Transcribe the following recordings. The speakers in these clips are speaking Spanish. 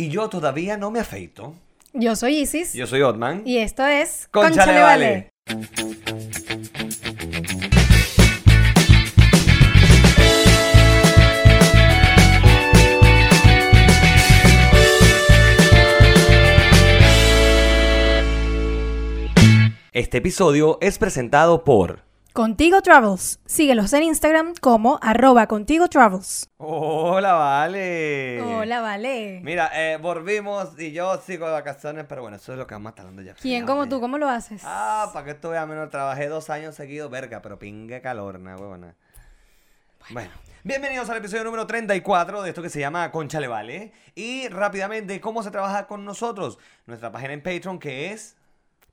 Y yo todavía no me afeito. Yo soy Isis. Yo soy Otman. Y esto es Vale. Vale. Este episodio es presentado por... Contigo Travels. Síguelos en Instagram como arroba Contigo Travels. Hola, Vale. Hola, vale. Mira, eh, volvimos y yo sigo de vacaciones, pero bueno, eso es lo que vamos a estar hablando ya. ¿Quién como tú? ¿Cómo lo haces? Ah, para que esto vea menos, trabajé dos años seguidos, verga, pero pingue calor, na huevona. Bueno. bienvenidos al episodio número 34 de esto que se llama Concha Le Vale. Y rápidamente, ¿cómo se trabaja con nosotros? Nuestra página en Patreon que es...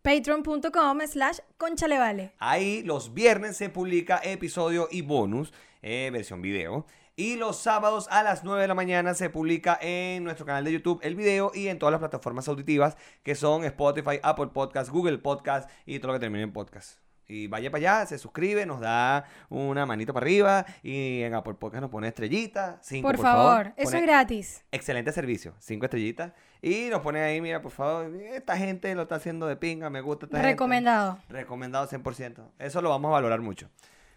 Patreon.com slash conchalevale. Ahí los viernes se publica episodio y bonus, eh, versión video. Y los sábados a las 9 de la mañana se publica en nuestro canal de YouTube el video y en todas las plataformas auditivas que son Spotify, Apple Podcast, Google Podcast y todo lo que termine en podcast. Y vaya para allá, se suscribe, nos da una manito para arriba y en Apple Podcast nos pone estrellitas. Cinco, Por, por, favor, eso Pone es gratis. Excelente servicio, cinco estrellitas. Y nos pone ahí, mira, por favor, esta gente lo está haciendo de pinga, me gusta esta gente. Recomendado. Recomendado 100%. Eso lo vamos a valorar mucho.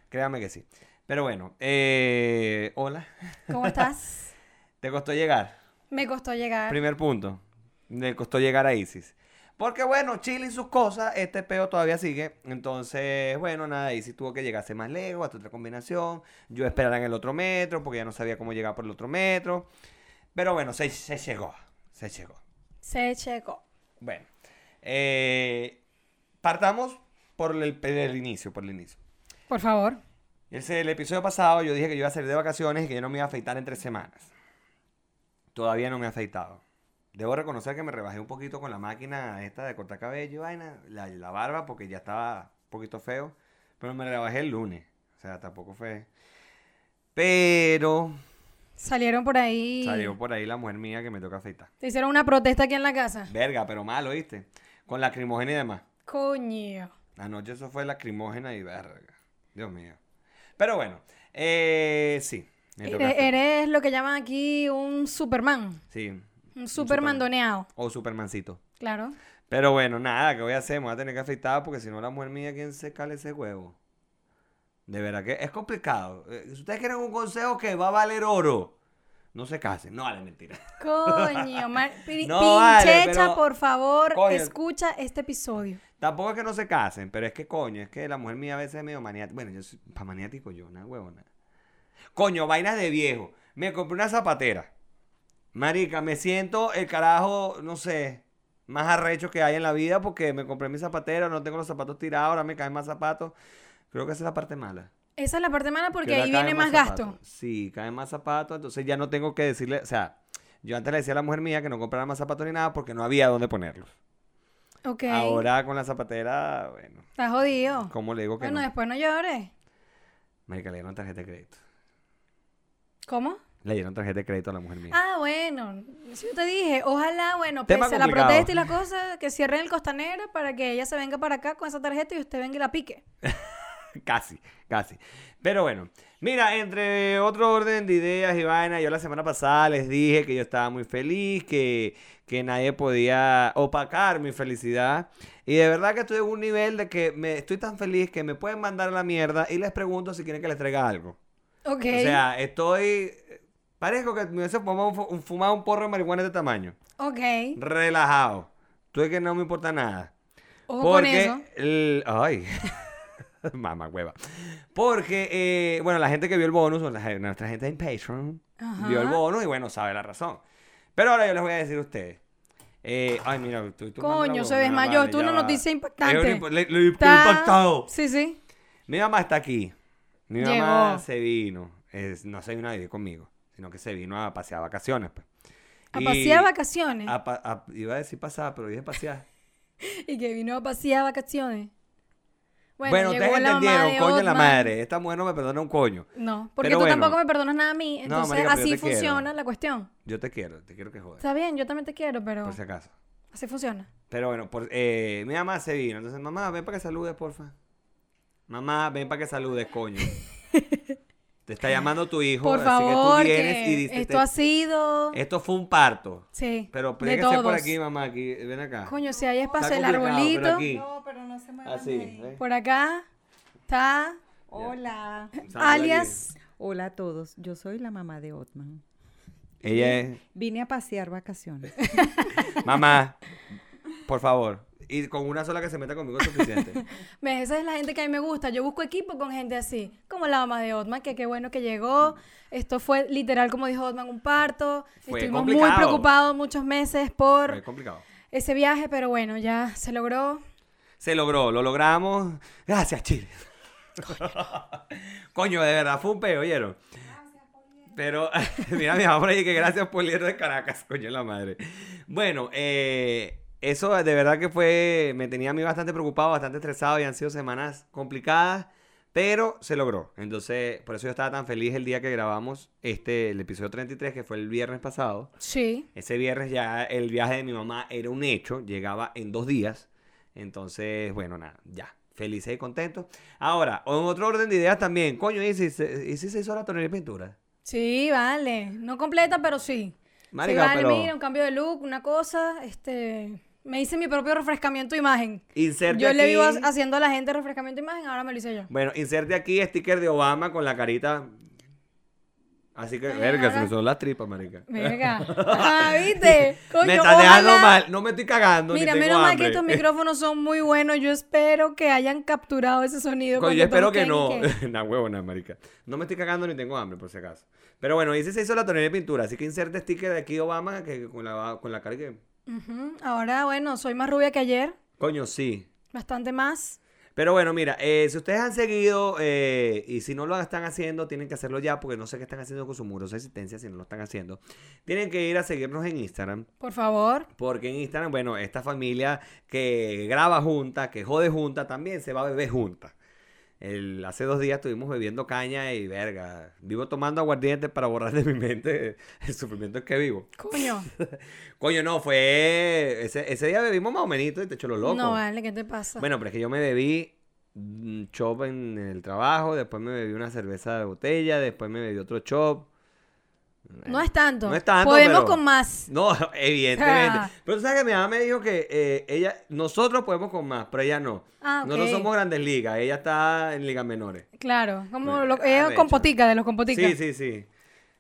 Créame que sí. Pero bueno, eh, hola. ¿Cómo estás? ¿Te costó llegar? Me costó llegar. Primer punto. Le costó llegar a Isis. Porque bueno, Chile y sus cosas, este peo todavía sigue. Entonces, bueno, nada, Isis tuvo que llegarse más lejos, hasta otra combinación. Yo esperara en el otro metro, porque ya no sabía cómo llegar por el otro metro. Pero bueno, se, se llegó. Se llegó. Se checó. Bueno, eh, partamos por el, por el inicio, por el inicio. Por favor. Ese, el episodio pasado yo dije que yo iba a salir de vacaciones y que yo no me iba a afeitar en tres semanas. Todavía no me he afeitado. Debo reconocer que me rebajé un poquito con la máquina esta de cortar cabello y vaina, la, la barba, porque ya estaba un poquito feo. Pero me rebajé el lunes. O sea, tampoco fue. Pero Salieron por ahí. salió por ahí la mujer mía que me toca afeitar. Te hicieron una protesta aquí en la casa. Verga, pero malo, ¿viste? Con lacrimógena y demás. Coño. Anoche eso fue lacrimógena y verga. Dios mío. Pero bueno, eh, sí. me toca Eres, lo que llaman aquí un Superman. Sí. Un Superman. Supermandoneado. O Supermancito. Claro. Pero bueno, nada, ¿qué voy a hacer? Me voy a tener que afeitar porque si no la mujer mía, ¿quién se cale ese huevo? De verdad que es complicado. Eh, Si ustedes quieren un consejo que va a valer oro, no se casen. No vale mentira. Coño, mar- No vale, pinchecha, pero- por favor, Coño. escucha este episodio. Tampoco es que no se casen, pero es que coño, es que la mujer mía a veces es medio maniática. Bueno, yo soy pa' maniático yo, nada huevona. Coño, vainas de viejo. Me compré una zapatera. Marica, me siento el carajo, no sé, más arrecho que hay en la vida porque me compré mi zapatera, no tengo los zapatos tirados, ahora me caen más zapatos. Creo que esa es la parte mala. Esa es la parte mala porque ahí viene más gasto. Sí, caen más zapatos, entonces ya no tengo que decirle, o sea, yo antes le decía a la mujer mía que no comprara más zapatos ni nada porque no había dónde ponerlos. Ok. Ahora con la zapatera, bueno, Está jodido. ¿cómo le digo que Bueno, no? después no llores. Marica, le dieron tarjeta de crédito. ¿Cómo? Le dieron tarjeta de crédito a la mujer mía. Ah, bueno. Yo te dije. Ojalá, bueno, pese a la protesta y la cosa, que cierren el Costanera para que ella se venga para acá con esa tarjeta y usted venga y la pique. casi, casi. Pero bueno, mira, entre otro orden de ideas y vainas, yo la semana pasada les dije que yo estaba muy feliz, que, que nadie podía opacar mi felicidad. Y de verdad que estoy en un nivel de que me estoy tan feliz que me pueden mandar a la mierda y les pregunto si quieren que les traiga algo. Ok. O sea, estoy... Parezco que me hubiese fumado un, porro de marihuana de este tamaño. ok. Relajado. Estoy que no me importa nada. Ojo con Porque. eso. el- ay. Mamá hueva. Porque, eh, bueno, la gente que vio el bonus, o la- nuestra gente en Patreon, Ajá. vio el bonus y bueno, sabe la razón. Pero ahora yo les voy a decir a ustedes. eh, ay, mira, estoy tomando Coño, se desmayó. vale, ya una noticia impactante. impo- le- le- Está- impactado. Sí, sí. Mi mamá está aquí. Mi mamá Llegó. se vino. Es- no se vino a vivir conmigo, sino que se vino a pasear vacaciones. Pues. A Y- pasear vacaciones. a a- iba a decir pasar, pero dije pasear. Y que vino a pasear vacaciones. Bueno, ustedes la entendieron, coño la Otman. madre. Esta mujer no me perdona un coño. No, porque Pero tú bueno. tampoco me perdonas nada a mí. No, Entonces, marica, así quiero. funciona la cuestión. Yo te quiero, te quiero que jodas. Está bien, yo también te quiero, pero Por si acaso. así funciona. Pero bueno, por, eh, mi mamá se vino. Entonces, mamá, ven para que saludes, porfa. Mamá, ven para que saludes, coño. Te está llamando tu hijo, Por así favor, que tú vienes que y dices, esto te- ha sido... esto fue un parto. Sí, Pero de tiene que ser por todos. aquí, mamá, aquí, ven acá. Coño, si hay espacio, el pero arbolito. aquí. No, pero no se muevan Así, ahí. ¿ves? Por acá está Hola. Alias... Hola a todos. Yo soy la mamá de Otman. Ella es, Vine a pasear vacaciones. mamá, por favor. Y con una sola que se meta conmigo es suficiente. ¿Ves? Esa es la gente que a mí me gusta. Yo busco equipo con gente así, como la mamá de Otman, que qué bueno que llegó. Esto fue literal, como dijo Otman, un parto. Fue Estuvimos muy complicado. preocupados muchos meses por complicado. ese viaje, pero bueno, ya se logró. Se logró, lo logramos. Gracias, Chile. Coño, de verdad, fue un peo, ¿oyeron? Pero, mira, mi mamá por ahí que gracias por ir de Caracas, coño, la madre. Bueno, eh, eso de verdad que fue, me tenía a mí bastante preocupado, bastante estresado y han sido semanas complicadas, pero se logró. Entonces, por eso yo estaba tan feliz el día que grabamos este, el episodio 33, que fue el viernes pasado. Sí. Ese viernes ya el viaje de mi mamá era un hecho, llegaba en dos días. Entonces, bueno, nada, ya. Felices y contentos. Ahora, en otro orden de ideas también, coño, ¿y si se, y si se hizo la tonelada de pintura? Sí, vale. No completa, pero sí. Marica, sí, vale, pero mira, un cambio de look, una cosa, este... Me hice mi propio refrescamiento de imagen. inserte Yo le vivo ha- haciendo a la gente refrescamiento de imagen, ahora me lo hice yo. Bueno, inserte aquí sticker de Obama con la carita. Así que, verga, se me son las tripas, marica. Verga. Ah, ¿viste? Coño, me está dejando ojalá- mal, no me estoy cagando, Mira, ni tengo menos mal que estos micrófonos son muy buenos. Yo espero que hayan capturado ese sonido. Coño, yo espero que no. que- Una huevona, marica. No me estoy cagando ni tengo hambre, por si acaso. Pero bueno, dice se hizo la tonelada de pintura. Así que inserte sticker de aquí Obama que con la, con la cara que... Ahora, bueno, soy más rubia que ayer. Coño, sí. Bastante más. Pero bueno, mira, eh, si ustedes han seguido eh, y si no lo están haciendo, tienen que hacerlo ya porque no sé qué están haciendo con su murosa existencia si no lo están haciendo. Tienen que ir a seguirnos en Instagram. Por favor. Porque en Instagram, bueno, esta familia que graba junta, que jode junta, también se va a beber junta. El, hace dos días estuvimos bebiendo caña y verga. Vivo tomando aguardiente para borrar de mi mente el sufrimiento en que vivo. Coño. Coño, no, fue. Ese, ese día bebimos más o menos y te echó lo loco. No vale, ¿qué te pasa? Bueno, pero es que yo me bebí un chop en el trabajo, después me bebí una cerveza de botella, después me bebí otro chop. No es tanto. No es tanto, Podemos pero- con más. No, evidentemente. Ah. Pero tú sabes que mi mamá me dijo que eh, ella, nosotros podemos con más, pero ella no. Ah, ok. Nosotros somos grandes ligas, ella está en ligas menores. Claro, como Bueno, lo, ella arrecho. con potica, de los compoticas. Sí, sí, sí.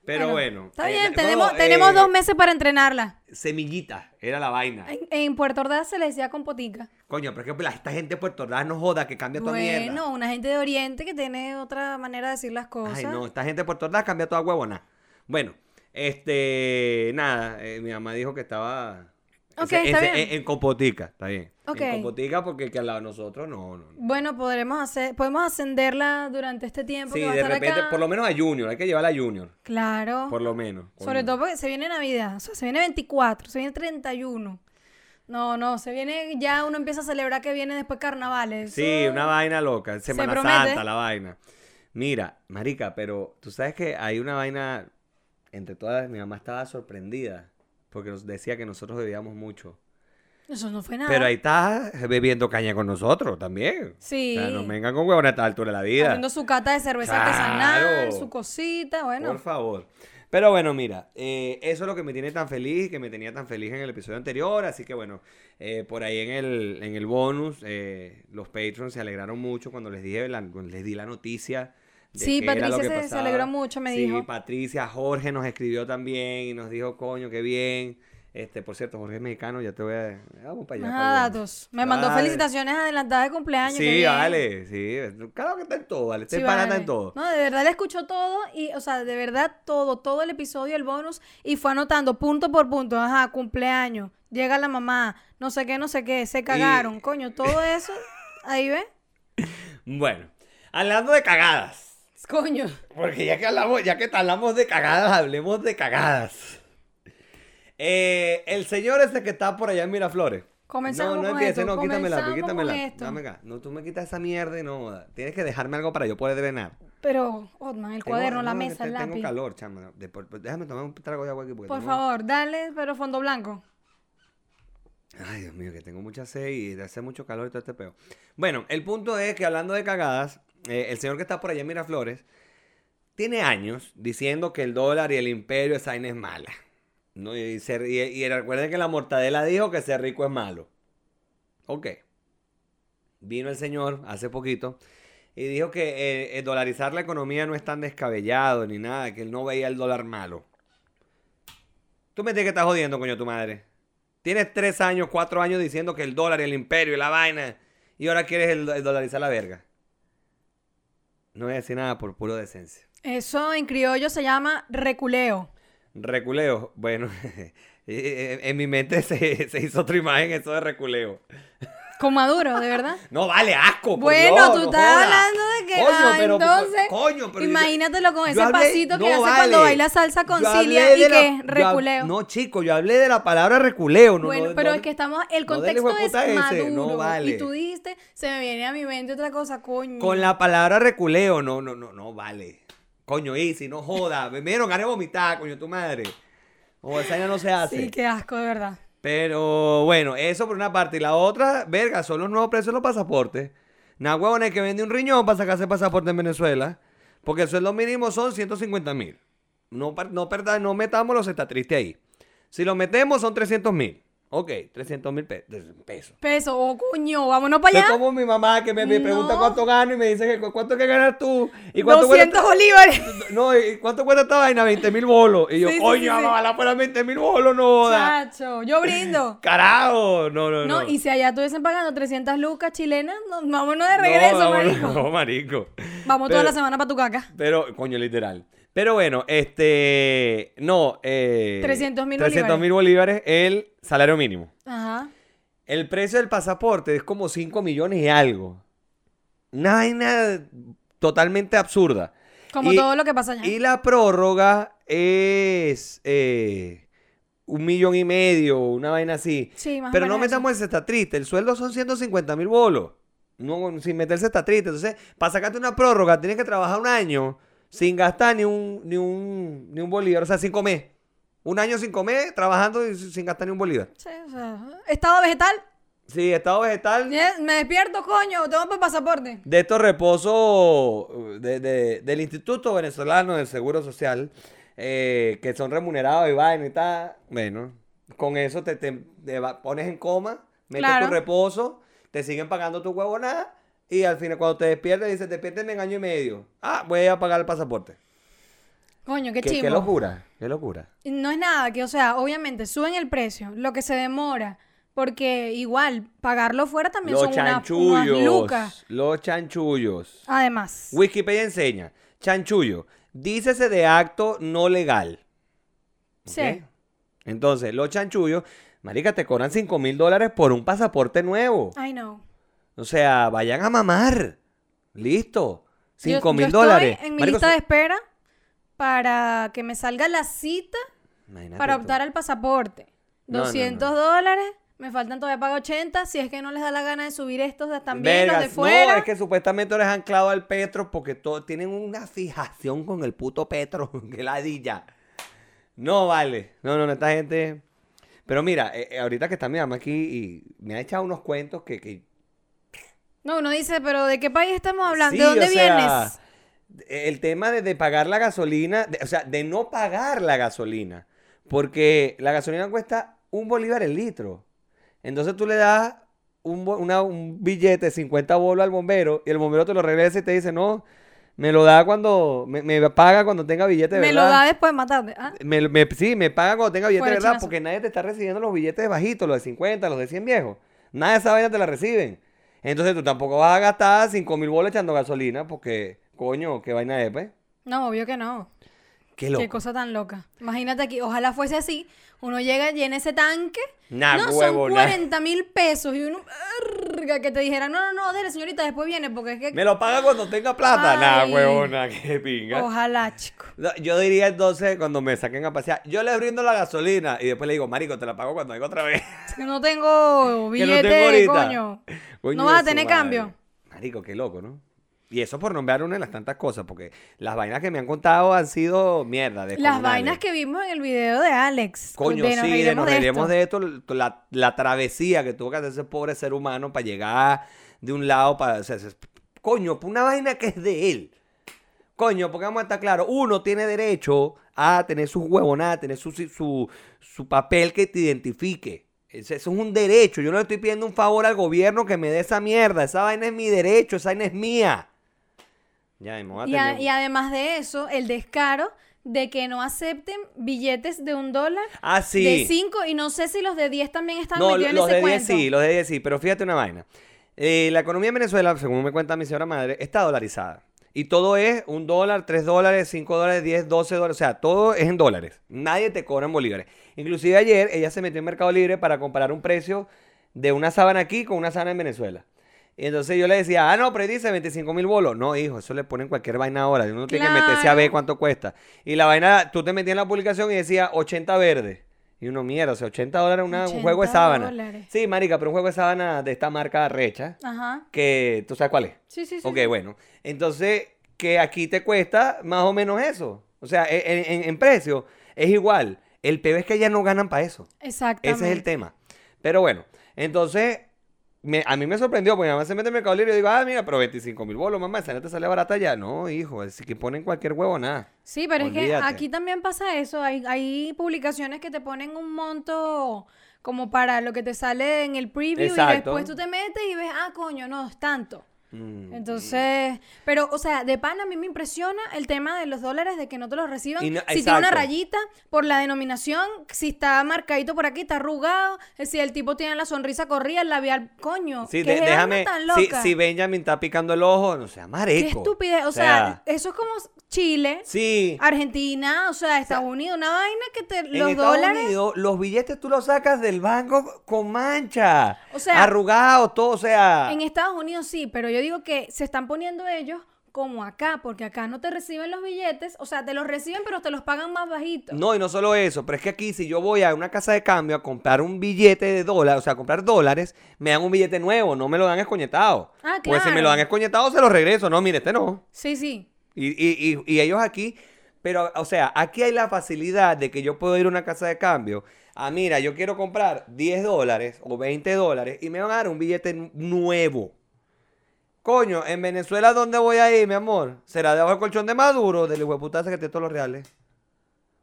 Pero bueno. Está eh, bien, no, tenemos, eh, tenemos dos meses para entrenarla. Semillita, era la vaina. En, en Puerto Ordaz se le decía compotica. Coño, pero es que la- esta gente de Puerto Ordaz no joda que cambia toda mierda. Bueno, una gente de Oriente que tiene otra manera de decir las cosas. Ay, no, esta gente de Puerto Ordaz cambia toda huevona. Bueno, este, nada, eh, mi mamá dijo que estaba Ok, ese- está ese- bien. En, en Compotica, está bien. Ok. En Compotica porque que al lado de nosotros no, no. no. Bueno, podremos hacer, podemos ascenderla durante este tiempo Sí, que va a de estar repente, acá. por lo menos a Junior, hay que llevarla a Junior, Claro. por lo menos. Sobre coño. todo porque se viene Navidad, o sea, se viene 24, se viene 31. No, no, se viene, ya uno empieza a celebrar que viene después carnavales. Sí, Eso- una vaina loca, Semana promete. Santa, la vaina. Mira, marica, pero tú sabes que hay una vaina, entre todas, mi mamá estaba sorprendida, porque nos decía que nosotros bebíamos mucho. Eso no fue nada. Pero ahí está bebiendo caña con nosotros también. Sí. O sea, no vengan con huevona a esta altura de la vida. Haciendo su cata de cerveza Claro. artesanal, su cosita, bueno. Por favor. Pero bueno, mira, eh, eso es lo que me tiene tan feliz y que me tenía tan feliz en el episodio anterior. Así que bueno, eh, por ahí en el, en el bonus, eh, los patrons se alegraron mucho cuando les dije la- les di la noticia. Sí, Patricia se- se alegró mucho, me sí, dijo. Patricia, Jorge nos escribió también y nos dijo, coño, qué bien. Este, por cierto, Jorge es mexicano, ya te voy a. Vamos para allá. Para bonus. datos. Me mandó Vale. felicitaciones adelantadas de cumpleaños. Sí, vale, sí. Claro que está en todo, vale. Sí, está vale. en todo. No, de verdad le escuchó todo y, o sea, de verdad todo, todo el episodio, el bonus, y fue anotando punto por punto, ajá, cumpleaños, llega la mamá, no sé qué, no sé qué, se cagaron, coño, todo eso, ahí ve, Bueno, hablando de cagadas. coño. Porque ya que hablamos, ya que hablamos de cagadas, hablemos de cagadas. Eh, el señor ese que está por allá en Miraflores. Comenzamos no, no con empieces, esto, no, quítamela, quítamela. Dame acá. No, tú me quitas esa mierda y no. Tienes que dejarme algo para yo poder drenar. Pero, Otman, el Tengo- cuaderno, la no, mesa, te- el Tengo lápiz. calor, chama. Después- déjame tomar un trago de agua aquí. porque Por tengo- favor, dale, pero fondo blanco. Ay, Dios mío, que tengo mucha sed y hace mucho calor y todo este peo. Bueno, el punto es que hablando de cagadas, eh, el señor que está por allá en Miraflores tiene años diciendo que el dólar y el imperio, esa es mala. ¿no? Y, y- y recuerden que la mortadela dijo que ser rico es malo. Ok. Vino el señor hace poquito y dijo que eh, eh, dolarizar la economía no es tan descabellado ni nada, que él no veía el dólar malo. Tú me tienes que estar jodiendo, coño, tu madre. Tienes tres años, cuatro años diciendo que el dólar y el imperio y la vaina. Y ahora quieres el, el dolarizar la verga. No voy a decir nada por puro decencia. Eso en criollo se llama reculeo. Reculeo. Bueno, eh, en mi mente se, se hizo otra imagen eso de reculeo. Con Maduro, de verdad. No, vale, asco. Bueno, Dios, tú no estás hablando. Coño, pero, entonces. coño, pero yo- imagínatelo con ese hablé- pasito que no, hace cuando vale. baila salsa con Cilia y la- que hab- reculeo. No, chico, yo hablé de la palabra reculeo. No, bueno, no- pero es que estamos. El contexto es Maduro. vale. Y tú dijiste, se me viene a mi mente otra cosa, coño. Con la palabra reculeo, no, no, no, no vale. Coño, Easy, no joda. Me vieron gané de vomitar, coño, tu madre. O esa vaina no se hace. Sí, qué asco, de verdad. Pero bueno, eso por una parte. Y la otra, verga, son los nuevos precios de los pasaportes. Nada, huevón, que vende un riñón para sacarse pasaporte en Venezuela. Porque el sueldo mínimo son 150 mil. No, no, no metamos los está triste ahí. Si lo metemos son 300 mil. Ok, 300 mil pesos. Peso, oh, coño, vámonos para Es allá. como mi mamá que me, me pregunta No. cuánto gano y me dice que cu- cuánto que ganar tú. ¿Y cuánto 200 cuesta- bolívares. No, ¿y cuánto cuesta esta vaina? 20 mil bolos. Y yo, Sí, coño, sí, sí. ojalá fuera 20 mil bolos, no. Chacho, yo brindo. Carajo, no, no, no. No, y si allá estuviesen pagando 300 lucas chilenas, no, vámonos de regreso, no, vámonos, marico. No, marico. Vamos toda Pero- la semana para tu caca. Pero, coño, literal. Pero bueno, este. No, eh. 300.000 300 mil bolívares el salario mínimo. Ajá. El precio del pasaporte es como 5 millones y algo. Una vaina totalmente absurda. Como Y- todo lo que pasa allá. Y la prórroga es eh, un millón y medio, una vaina así. Sí, más o Pero no menos metamos ese está triste. El sueldo son 150 mil bolos. No, sin meterse está triste. Entonces, para sacarte una prórroga, tienes que trabajar un año sin gastar ni un, ni un, ni un bolívar. O sea, sin comer. Un año sin comer, trabajando y sin gastar ni un bolívar. Sí, o sea, estado vegetal. Sí, estado vegetal. Me despierto, coño, tengo para pasaporte. De estos reposos uh, de- de- del Instituto Venezolano del Seguro Social, eh, que son remunerados y vaina y tal. Bueno, con eso te, te- pones en coma, metes Claro. tu reposo, te siguen pagando tu huevonada y al final cuando te despiertes dices, despiérteme en año y medio. Ah, voy a pagar el pasaporte. Coño, qué Qué, chivo. qué locura, qué locura. No es nada, que o sea, obviamente suben el precio, lo que se demora, porque igual pagarlo fuera también Los son una- unas chanchullos, lucas. los chanchullos. Además. Wikipedia enseña, chanchullo, dícese de acto no legal. Sí. Entonces, los chanchullos, marica, te cobran 5 mil dólares por un pasaporte nuevo. I know. O sea, vayan a mamar. Listo. Yo- 5 yo mil dólares. en mi Marico, lista de espera para que me salga la cita Imagínate para tú. optar al pasaporte. No, no, 200 no. dólares, me faltan todavía pagar 80, si es que no les da la gana de subir estos también, los de Vergas, fuera. No, es que supuestamente eres anclado al Petro porque todo, tienen una fijación con el puto Petro. que ladilla. No vale. No, no, no, esta gente. Pero mira, eh, eh, ahorita que está mi mamá aquí y me ha echado unos cuentos que. que- No, uno dice, pero ¿de qué país estamos hablando? Sí, ¿De dónde o sea, vienes? El tema de, de pagar la gasolina, de- o sea, de no pagar la gasolina. Porque la gasolina cuesta un bolívar el litro. Entonces tú le das un, una- un billete de 50 bolos al bombero y el bombero te lo regresa y te dice, no, me lo da cuando, me, me paga cuando tenga billete de Me lo verdad. da después de matarte. Ah, Me- me- sí, me paga cuando tenga billete de verdad, chinazo. porque nadie te está recibiendo los billetes bajitos, los de 50, los de 100 viejos. Nada de esa vaina te la reciben. Entonces tú tampoco vas a gastar 5 mil bolos echando gasolina, porque, coño, qué vaina es, pues. no, obvio que no. Qué loco. Qué cosa tan loca. Imagínate aquí, ojalá fuese así. Uno llega, llena ese tanque. Nah, no, huevo, son nah. 40 mil pesos. Y uno, "Arga", que te dijera, no, no, no, dele señorita, después viene, porque es que... Me lo paga cuando tenga plata. Nah, Ay. huevona, qué pinga. Ojalá, chico. Yo diría entonces, cuando me saquen a pasear, yo le brindo la gasolina y después le digo, marico, te la pago cuando venga otra vez. Que no tengo Que no billete, tengo ahorita. coño. Coño No vas a de tener madre. cambio. Marico, qué loco, ¿no? Y eso por nombrar una de las tantas cosas, porque las vainas que me han contado han sido mierda. Las vainas que vimos en el video de Alex. Coño, de sí, de reiremos nos de reiremos esto. de esto, la, la travesía que tuvo que hacer ese pobre ser humano para llegar de un lado para... o sea, coño, por una vaina que es de él. Coño, porque vamos a estar claros, uno tiene derecho a tener sus huevonadas, tener su, su, su papel que te identifique. Eso es un derecho. Yo no le estoy pidiendo un favor al gobierno que me dé esa mierda. Esa vaina es mi derecho, esa vaina es mía. Ya, me voy a Y, a- y además de eso, el descaro de que no acepten billetes de un dólar, Ah, sí. de cinco, y no sé si los de 10 también están No, metidos en los ese de 10 cuento. sí, los de 10 sí, pero fíjate una vaina. Eh, la economía en Venezuela, según me cuenta mi señora madre, está dolarizada. Y todo es un dólar, tres dólares, cinco dólares, 10, 12 dólares. O sea, todo es en dólares. Nadie te cobra en bolívares. Inclusive ayer ella se metió en Mercado Libre para comparar un precio de una sábana aquí con una sábana en Venezuela. Y entonces yo le decía, ah, no, pero dice 25 mil bolos. No, hijo, eso le ponen cualquier vaina ahora. Uno tiene que meterse a ver cuánto cuesta. Y la vaina, tú te metías en la publicación y decía 80 verdes. Y uno, mierda, o sea, 80 dólares una- un 80 juego de sábana. dólares. Sí, marica, pero un juego de sábana de esta marca recha, Ajá. que tú sabes cuál es. Sí, sí, sí. Ok, sí. bueno. Entonces, que aquí te cuesta más o menos eso. O sea, e, en, en- en precio es igual. El peor es que ellas no ganan para eso. Exactamente. Ese es el tema. Pero bueno, entonces, me- a mí me sorprendió, porque mi mamá se mete en Mercado Libre y yo digo, ah, mira, pero 25 mil bolos, mamá, esa no te sale barata ya. No, hijo, es que ponen cualquier huevo, nada. Sí, pero es que aquí también pasa eso. Hay, hay publicaciones que te ponen un monto como para lo que te sale en el preview y después tú te metes y ves, ah, coño, no, es tanto. Mm. Entonces, pero, o sea, de pan a mí me impresiona el tema de los dólares, de que no te los reciban. No- si tiene una rayita por la denominación, si está marcadito por aquí, está arrugado, eh, si el tipo tiene la sonrisa corrida, el labial, coño. Sí, ¿qué de- vaina déjame. tan Si, loca? si Benjamin está picando el ojo, no sea Qué mareco. estupidez. O, sea, eso es como Chile, Sí. Argentina, o sea, Estados Unidos, una vaina que te, En los Estados dólares. Unidos, los billetes tú los sacas del banco con mancha. O sea, arrugados, todo, o sea. En Estados Unidos sí, pero yo digo que se están poniendo ellos como acá, porque acá no te reciben los billetes, o sea, te los reciben, pero te los pagan más bajito. No, y no solo eso, pero es que aquí si yo voy a una casa de cambio a comprar un billete de dólar, o sea, a comprar dólares, me dan un billete nuevo, no me lo dan escoñetado. Ah, Pues si me claro. lo dan escoñetado, se lo regreso. No, mire, este no. Sí, sí. Y, y, y, y ellos aquí, pero, o sea, aquí hay la facilidad de que yo puedo ir a una casa de cambio. Ah, mira, yo quiero comprar 10 dólares o 20 dólares y me van a dar un billete nuevo. Coño, en Venezuela, ¿dónde voy a ir, mi amor? ¿Será debajo del colchón de Maduro, del hueputazo que tiene todos los reales?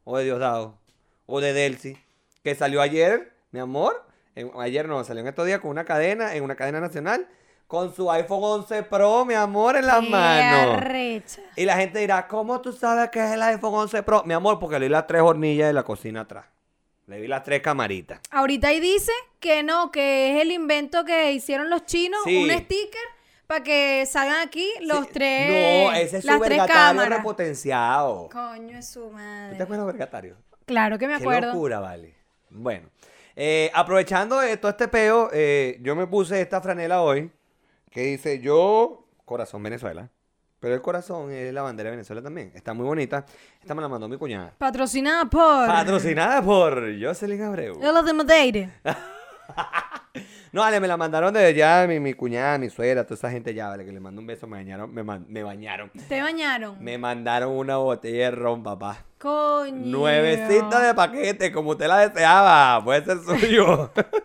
O de Diosdado. O de Delcy. Que salió ayer, mi amor. en- ayer no, salió en estos días con una cadena, en una cadena nacional. Con su iPhone 11 Pro, mi amor, en las Qué manos. arrecha. Y la gente dirá, ¿cómo tú sabes que es el iPhone 11 Pro? Mi amor, porque le vi las tres hornillas de la cocina atrás. Le vi las tres camaritas. Ahorita ahí dice que no, que es el invento que hicieron los chinos, Sí. un sticker para que salgan aquí los Sí. tres. No, ese es su las tres vergatario repotenciado. Coño es su ¿Tú te madre. acuerdas de vergatario? Claro que me Qué acuerdo. locura, vale. Bueno, eh, aprovechando de todo este peo, eh, yo me puse esta franela hoy que dice yo, corazón Venezuela. Pero el corazón es la bandera de Venezuela también. Está muy bonita. Esta me la mandó mi cuñada. Patrocinada por. Patrocinada por Jocelyn Abreu. Yo de Madeira. No, vale, me la mandaron de allá, mi, mi cuñada, mi suegra, toda esa gente ya, vale, que le mando un beso, me bañaron, me, man- me bañaron. Te bañaron. Me mandaron una botella de ron, papá. Coño. Nuevecita de paquete, como usted la deseaba, puede ser suyo.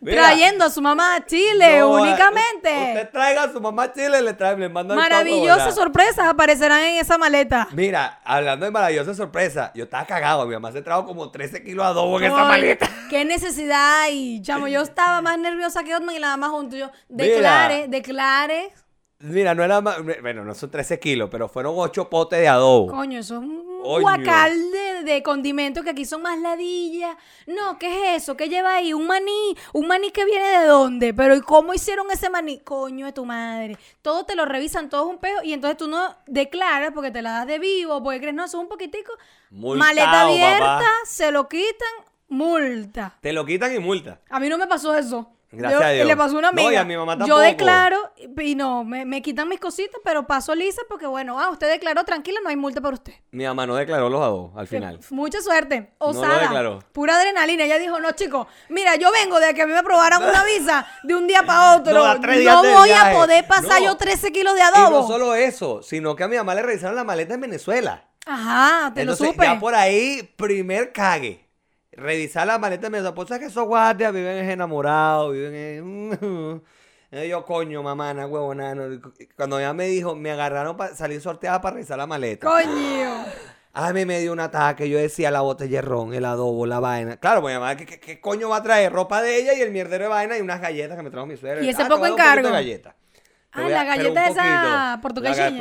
Mira, Trayendo a su mamá a Chile no, únicamente. Usted traiga a su mamá a Chile, le trae, le manda el Maravillosas sorpresas aparecerán en esa maleta. Mira, hablando de maravillosa sorpresa, yo estaba cagado, mi mamá se trajo como 13 kilos de adobo en esa maleta. Qué necesidad hay, chamo. Yo estaba más nerviosa que Otman y la más junto. Yo, Mira. declare, declare. Mira, no era más, bueno, no son 13 kilos, pero fueron 8 potes de adobo. Coño, eso es un. Guacal de, de condimentos que aquí son más ladillas. No, ¿qué es eso? ¿Qué lleva ahí? Un maní. ¿Un maní que viene de dónde? Pero ¿y cómo hicieron ese maní? Coño de tu madre. Todo te lo revisan, todo es un peo. Y entonces tú no declaras porque te la das de vivo, porque crees, no, eso es un poquitico. Maleta abierta, papá. se lo quitan, multa. Te lo quitan y multa. A mí no me pasó eso. Gracias Yo- a Dios. Le pasó una No, amiga. y a mi mamá Yo declaro y no, me, me quitan mis cositas, pero paso lisa porque bueno, ah, usted declaró tranquila, no hay multa para usted. Mi mamá no declaró los adobos al final. Que- Mucha suerte. lo Osada. declaró. Pura adrenalina. Ella dijo, no, chicos, mira, yo vengo de que a mí me aprobaran una visa de un día para otro. No, No, a tres días del voy a poder pasar No. yo 13 kilos de Y adobo. no solo eso, sino que a mi mamá le revisaron la maleta en Venezuela. Ajá, te Entonces, lo supe. ya por ahí, primer cague. Revisar la maleta en Venezuela. Pues sabes que esos guardias viven enamorados, viven en... Y yo, coño, mamá, na huevona. no". Cuando ella me dijo, me agarraron para salir sorteada para revisar la maleta. Coño. A mí me dio un ataque. Yo decía la botella de ron, el adobo, la vaina. Claro, pues mamá, ¿qué, qué, qué coño va a traer? Ropa de ella y el mierdero de vaina y unas galletas que me trajo mi suegra. ¿Y ese Ah, poco encargo? de galletas. Te Ah, a- la galleta esa poquito. La-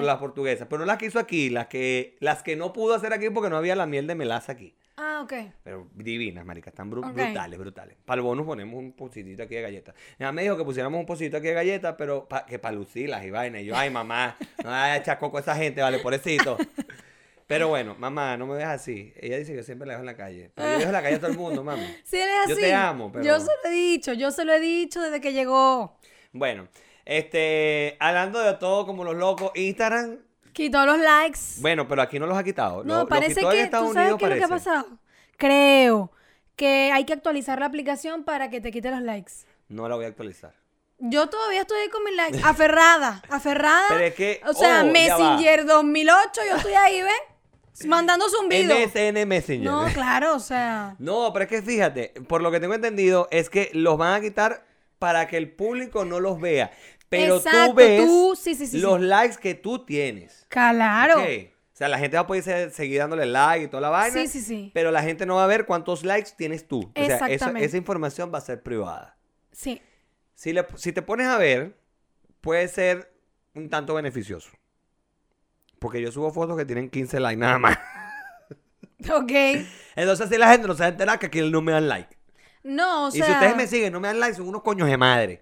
Las portuguesas. Pero no las que hizo aquí, las que, las que no pudo hacer aquí porque no había la miel de melaza aquí. Ah, ok. Pero divinas, marica, están bru- brutales, brutales. Para el bonus ponemos un pocitito aquí de galletas. Mamá me dijo que pusiéramos un pocito aquí de galletas, pero pa- que para lucirlas y vainas. Y yo, ay, mamá, no vaya a coco a esa gente, vale, pobrecito. Pero bueno, mamá, no me dejes así. Ella dice que siempre la dejo en la calle. Pero yo dejo en la calle a todo el mundo, mami. Sí, él es así. Yo te amo, pero- Yo se lo he dicho, yo se lo he dicho desde que llegó. Bueno, este, hablando de todo como los locos, Instagram, Quitó los likes. bueno, pero aquí no los ha quitado. no, Lo- lo parece en que. Estados ¿Tú sabes Unidos, qué es lo que ha pasado? Creo que hay que actualizar la aplicación para que te quite los likes. No la voy a actualizar. Yo todavía estoy ahí con mis likes. Aferrada, aferrada. Pero es que, O sea, va. Messenger 2008, yo estoy ahí, ¿ves? Mandando zumbido. MSN Messenger. No, claro, o sea. No, pero es que fíjate, por lo que tengo entendido, es que los van a quitar para que el público no los vea. Pero Exacto, tú ves tú- sí, sí, sí, los likes que tú tienes. Claro. O sea, la gente va a poder se- seguir dándole like y toda la vaina. Sí, sí, sí. Pero la gente no va a ver cuántos likes tienes tú. O sea, Exactamente. esa información va a ser privada. Sí. Si, le- si te pones a ver, puede ser un tanto beneficioso. Porque yo subo fotos que tienen 15 likes nada más. Ok. Entonces, así la gente no se va a enterar que aquí no me dan like. No, o y sea. si ustedes me siguen, no me dan like, son unos coños de madre.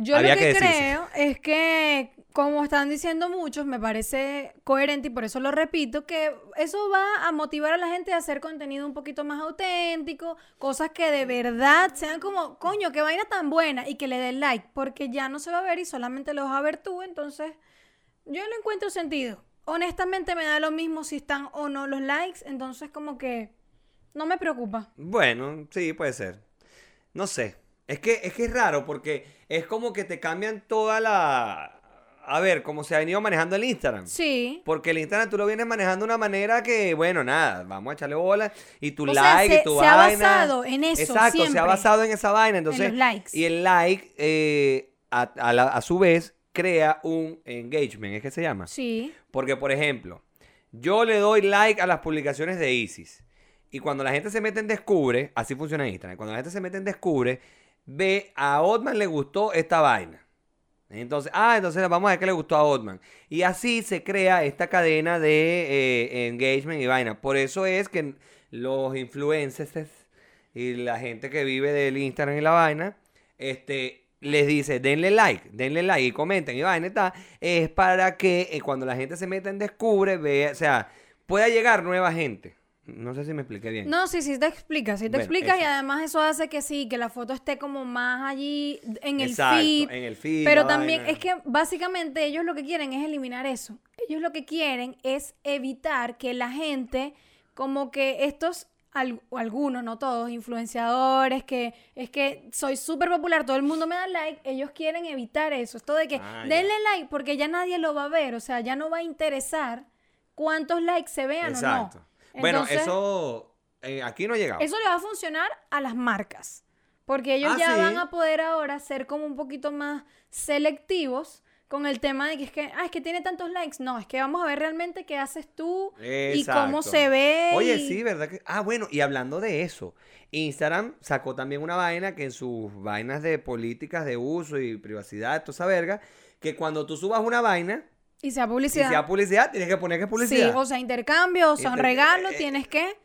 Yo Había lo que creo es que, como están diciendo muchos, me parece coherente y por eso lo repito, que eso va a motivar a la gente a hacer contenido un poquito más auténtico, cosas que de verdad sean como, coño, qué vaina tan buena y que le den like, porque ya no se va a ver y solamente lo vas a ver tú, entonces yo no encuentro sentido. Honestamente me da lo mismo si están o no los likes, entonces como que no me preocupa. Bueno, sí, puede ser. No sé. Es que, es que es raro porque es como que te cambian toda la... A ver, como se ha venido manejando el Instagram. Sí. Porque el Instagram tú lo vienes manejando de una manera que, bueno, nada, vamos a echarle bola y tu O sea, like se- y tu se ha vaina. basado en eso Exacto, se ha basado en esa vaina. Entonces, los likes. Y el like, eh, a, a la- a su vez, crea un engagement, ¿es que se llama? Sí. Porque, por ejemplo, yo le doy like a las publicaciones de Isis. Y cuando la gente se mete en Descubre, así funciona Instagram. Cuando la gente se mete en Descubre, ve a Otman le gustó esta vaina. Entonces, ah, entonces vamos a ver que le gustó a Otman. Y así se crea esta cadena de eh, engagement y vaina. Por eso es que los influencers y la gente que vive del Instagram y la vaina, este, les dice, denle like, denle like y comenten y vaina y tal, es para que eh, cuando la gente se meta en Descubre, vea, o sea, pueda llegar nueva gente. No sé si me expliqué bien. No, sí, sí te explicas, sí te Bueno, explicas y además eso hace que sí, que la foto esté como más allí en el Exacto, feed. en el feed, Pero también vaina. es que básicamente ellos lo que quieren es eliminar eso. Ellos lo que quieren es evitar que la gente, como que estos, al- algunos, no todos, influenciadores, que es que soy súper popular, todo el mundo me da like, ellos quieren evitar eso. Esto de que Ah, ya. denle like porque ya nadie lo va a ver, o sea, ya no va a interesar cuántos likes se vean Exacto. o no. Bueno, Entonces, eso eh, aquí no ha llegado. eso le va a funcionar a las marcas. Porque ellos Ah, ya ¿sí? van a poder ahora ser como un poquito más selectivos con el tema de que es que, ah, es que tiene tantos likes. No, es que vamos a ver realmente qué haces tú y cómo se ve. Oye, y- sí, ¿verdad? que Ah, bueno, y hablando de eso, Instagram sacó también una vaina que en sus vainas de políticas de uso y privacidad, toda esa verga, que cuando tú subas una vaina Y sea y publicidad. sea publicidad, tienes que poner que es publicidad. Sí, o sea, intercambio, o son Inter- regalos, eh, tienes que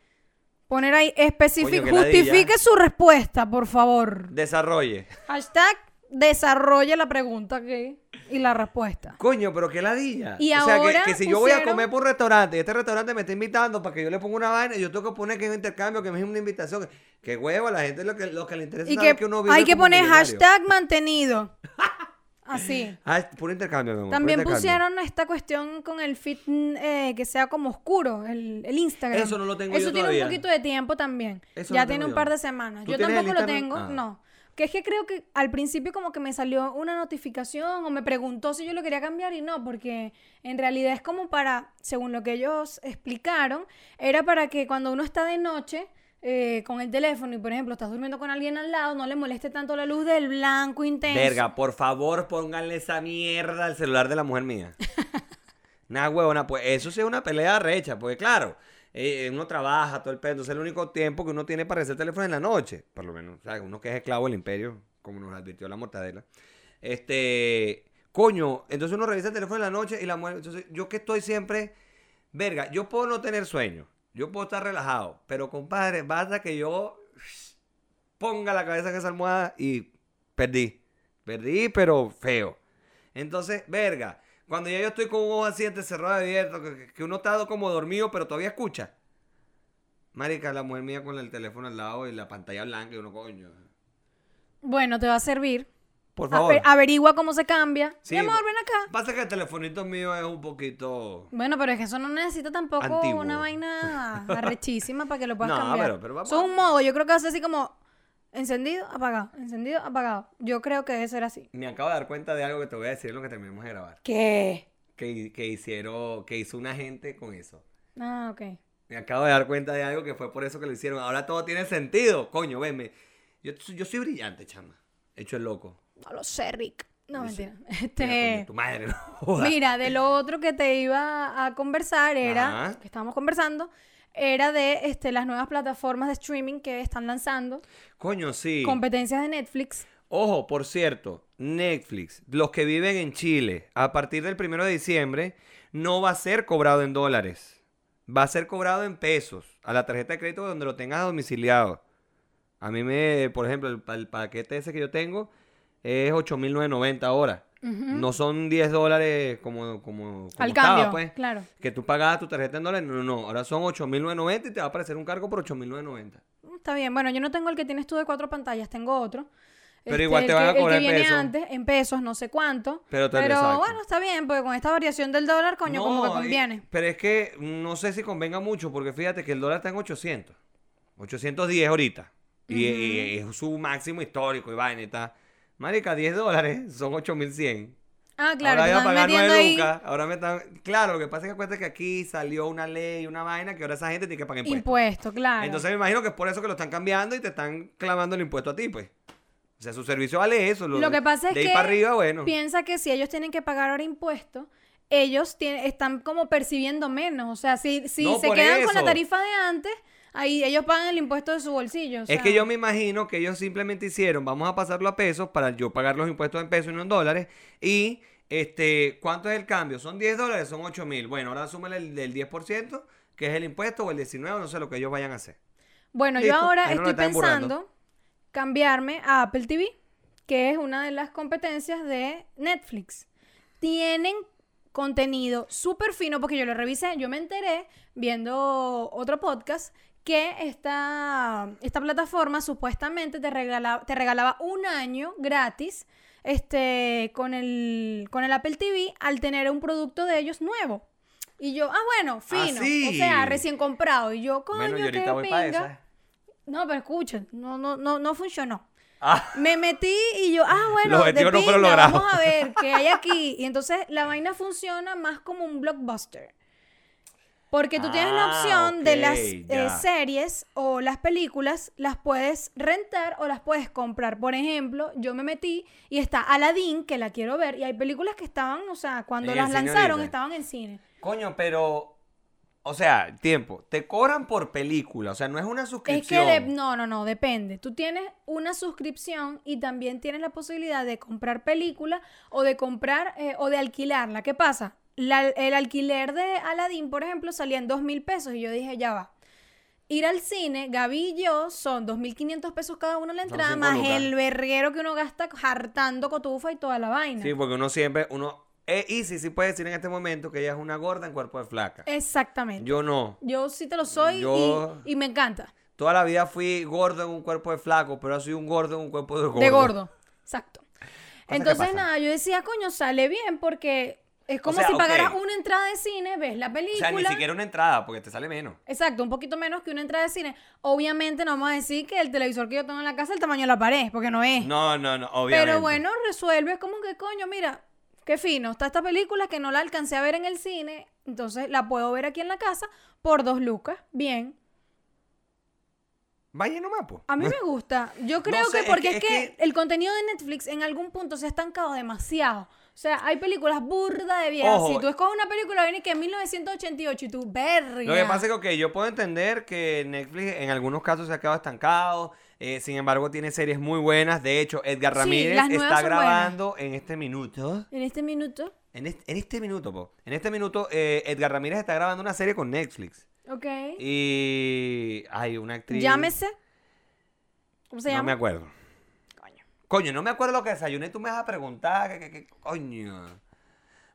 poner ahí específico. Qué. Justifique su respuesta, por favor. Desarrolle. Hashtag desarrolle la pregunta que y la respuesta. Coño, pero qué ladilla. Y o sea, que- ahora que, si yo voy a comer por un restaurante y este restaurante me está invitando para que yo le ponga una vaina, yo tengo que poner que es un intercambio, que me es una invitación. Que huevo, a la gente lo que, lo que le interesa Y es que, uno vive hay que poner hashtag mantenido. Así. Ah, puro intercambio, mi amor. puro También intercambio. pusieron esta cuestión con el feed mm, eh, que sea como oscuro, el, el Instagram. Eso no lo tengo Eso yo tiene todavía. un poquito de tiempo también. Eso ya no tiene un yo. par de semanas. ¿Tú Yo tampoco lo tengo, Ah. no. Que es que creo que al principio como que me salió una notificación o me preguntó si yo lo quería cambiar y no, porque en realidad es como para, según lo que ellos explicaron, era para que cuando uno está de noche eh, con el teléfono y, por ejemplo, estás durmiendo con alguien al lado, no le moleste tanto la luz del blanco intenso. Verga, por favor, pónganle esa mierda al celular de la mujer mía. Nada, huevona, pues eso sí es una pelea recha, porque claro, eh, uno trabaja todo el pedo, entonces el único tiempo que uno tiene para hacer teléfono es en la noche, por lo menos, o sea, uno que es esclavo del imperio, como nos advirtió la mortadela. Este, coño, entonces uno revisa el teléfono en la noche y la mujer, entonces yo que estoy siempre, verga, yo puedo no tener sueño, yo puedo estar relajado, pero compadre, basta que yo ponga la cabeza en esa almohada y perdí. Perdí, pero feo. Entonces, verga, cuando ya yo estoy con un ojo así cerrado abierto, que, que uno está como dormido, pero todavía escucha. Marica, la mujer mía con el teléfono al lado y la pantalla blanca y uno, coño. Bueno, te va a servir. Por favor. Aver- averigua cómo se cambia. Sí, Mi amor, ven acá. Pasa que el telefonito mío es un poquito... Bueno, pero es que eso no necesita tampoco Antiguo. una vaina arrechísima para que lo puedas No, cambiar. pero- pero vamos Eso es un modo, yo creo que ser así como encendido, apagado, encendido, apagado. Yo creo que debe ser así. Me acabo de dar cuenta de algo que te voy a decir en lo que terminemos de grabar. ¿Qué? Que, que hicieron, que hizo una gente con eso. Ah, ok. Me acabo de dar cuenta de algo que fue por eso que lo hicieron. Ahora todo tiene sentido. Coño, venme. Yo, yo soy brillante, chama. Hecho el loco. No lo sé, Rick. No, mentira. Mira, Este, tu madre, no mira, de lo otro que te iba a conversar era, Ajá. que estábamos conversando, era de este, las nuevas plataformas de streaming que están lanzando, Coño, sí. competencias de Netflix. Ojo, por cierto, Netflix, los que viven en Chile, a partir del primero de diciembre, no va a ser cobrado en dólares. Va a ser cobrado en pesos a la tarjeta de crédito donde lo tengas domiciliado. A mí me, por ejemplo, el paquete ese que yo tengo es 8.990 ahora. No son 10 dólares como, como, como Al estaba, cambio, pues. claro. Que tú pagabas tu tarjeta en dólares. No, no, no. Ahora son 8.990 y te va a aparecer un cargo por 8.990. Está bien, bueno, yo no tengo el que tienes tú de cuatro pantallas, tengo otro. Este, Pero igual te van a cobrar el que en viene pesos. antes, en pesos, no sé cuánto. Pero te- Pero exacto. bueno, está bien, porque con esta variación del dólar, coño, como que No, y- conviene. pero es que no sé si convenga mucho, porque fíjate que el dólar está en 800. 810 ahorita. Y, y es su máximo histórico y vaina y tal. Marica, 10 dólares son 8100. Ah, claro, ahora iba a pagar metiendo 9 ahí lucas. Ahora me están. Claro, lo que pasa es que acuérdate que aquí salió una ley, una vaina que ahora esa gente tiene que pagar impuestos. impuesto, claro. Entonces me imagino que es por eso que lo están cambiando y te están clavando el impuesto a ti, pues. O sea, su servicio vale eso. Lo que pasa es de que para arriba, bueno. piensa que si ellos tienen que pagar ahora impuestos, ellos tienen- están como percibiendo menos. O sea, si, si No, se quedan con la tarifa de antes, ahí ellos pagan el impuesto de su bolsillo. o Es que yo me imagino que ellos simplemente hicieron, vamos a pasarlo a pesos para yo pagar los impuestos en pesos y no en dólares. Y, este, ¿cuánto es el cambio? Son 10 dólares, son 8 mil. Bueno, ahora súmale el del 10%, que es el impuesto, o el 19%, no sé lo que ellos vayan a hacer. Bueno, yo Listo, ahora no lo estoy están burlando. pensando cambiarme a Apple TV, que es una de las competencias de Netflix. Tienen contenido súper fino, porque yo lo revisé, yo me enteré viendo otro podcast que esta, esta plataforma supuestamente te regalaba, te regalaba un año gratis este, con, el, con el Apple TV al tener un producto de ellos nuevo. Y yo, ah, bueno, fino. O sí. sea, recién comprado. Y yo, coño, bueno, yo qué pinga. No, pero escuchen, no, no, no, no funcionó. Ah, Me metí y yo, ah, bueno, de no pinga, vamos a ver qué hay aquí. Y entonces la vaina funciona más como un blockbuster. Porque tú tienes la Ah, opción de las eh, series o las películas, las puedes rentar o las puedes comprar. Por ejemplo, yo me metí y está Aladdin, que la quiero ver, y hay películas que estaban, o sea, cuando En el las cine lanzaron ahorita. estaban en cine. coño, pero, o sea, tiempo, te cobran por película, o sea, no es una Es que suscripción. de- no, no, no, depende. Tú tienes una suscripción y también tienes la posibilidad de comprar película o de comprar eh, o de alquilarla. ¿Qué pasa? La- el alquiler de Aladdin, por ejemplo, salía en dos mil pesos y yo dije, ya va. Ir al cine, Gaby y yo, son 2.500 pesos cada uno la Son entrada, más lucas. el verguero que uno gasta hartando cotufa y toda la vaina. Sí, porque uno siempre, uno, eh, y sí, sí puede decir en este momento que ella es una gorda en cuerpo de flaca. Exactamente. Yo, Yo no. sí te lo soy y- Yo- y, me encanta. Toda la vida fui gordo en un cuerpo de flaco, pero soy un gordo en un cuerpo de gordo. De gordo. Exacto. Entonces, nada, yo decía, coño, sale bien porque es como sea, si pagaras una entrada de cine, ves la O película. sea, ni siquiera una entrada, porque te sale menos. Exacto, un poquito menos que una entrada de cine. Obviamente no vamos a decir que el televisor que yo tengo en la casa es el tamaño de la pared, porque no es. No, no, no, obviamente. Pero bueno, resuelve, es como que, coño, mira, qué fino, está esta película que no la alcancé a ver en el cine, entonces la puedo ver aquí en la casa por dos lucas, bien. Vaya nomás, po. A mí me gusta. Yo creo sé, que es porque que- es es que, que- el contenido de Netflix en algún punto se ha estancado demasiado. O sea, hay películas burda de viejas. Ojo. Si tú escoges una película, viene que en 1988 y tú, verga. Lo que pasa es que, ok, yo puedo entender que Netflix en algunos casos se ha quedado estancado. eh, sin embargo, tiene series muy buenas. De hecho, Edgar Ramírez está grabando en este minuto. En este minuto, En este, en este minuto, po. En este minuto, eh, Edgar Ramírez está grabando una serie con Netflix. ok. Y hay una actriz. Llámese. ¿Cómo se no llama? me acuerdo. Coño. No me acuerdo lo que desayuné. Tú me vas a preguntar. ¿qué, coño?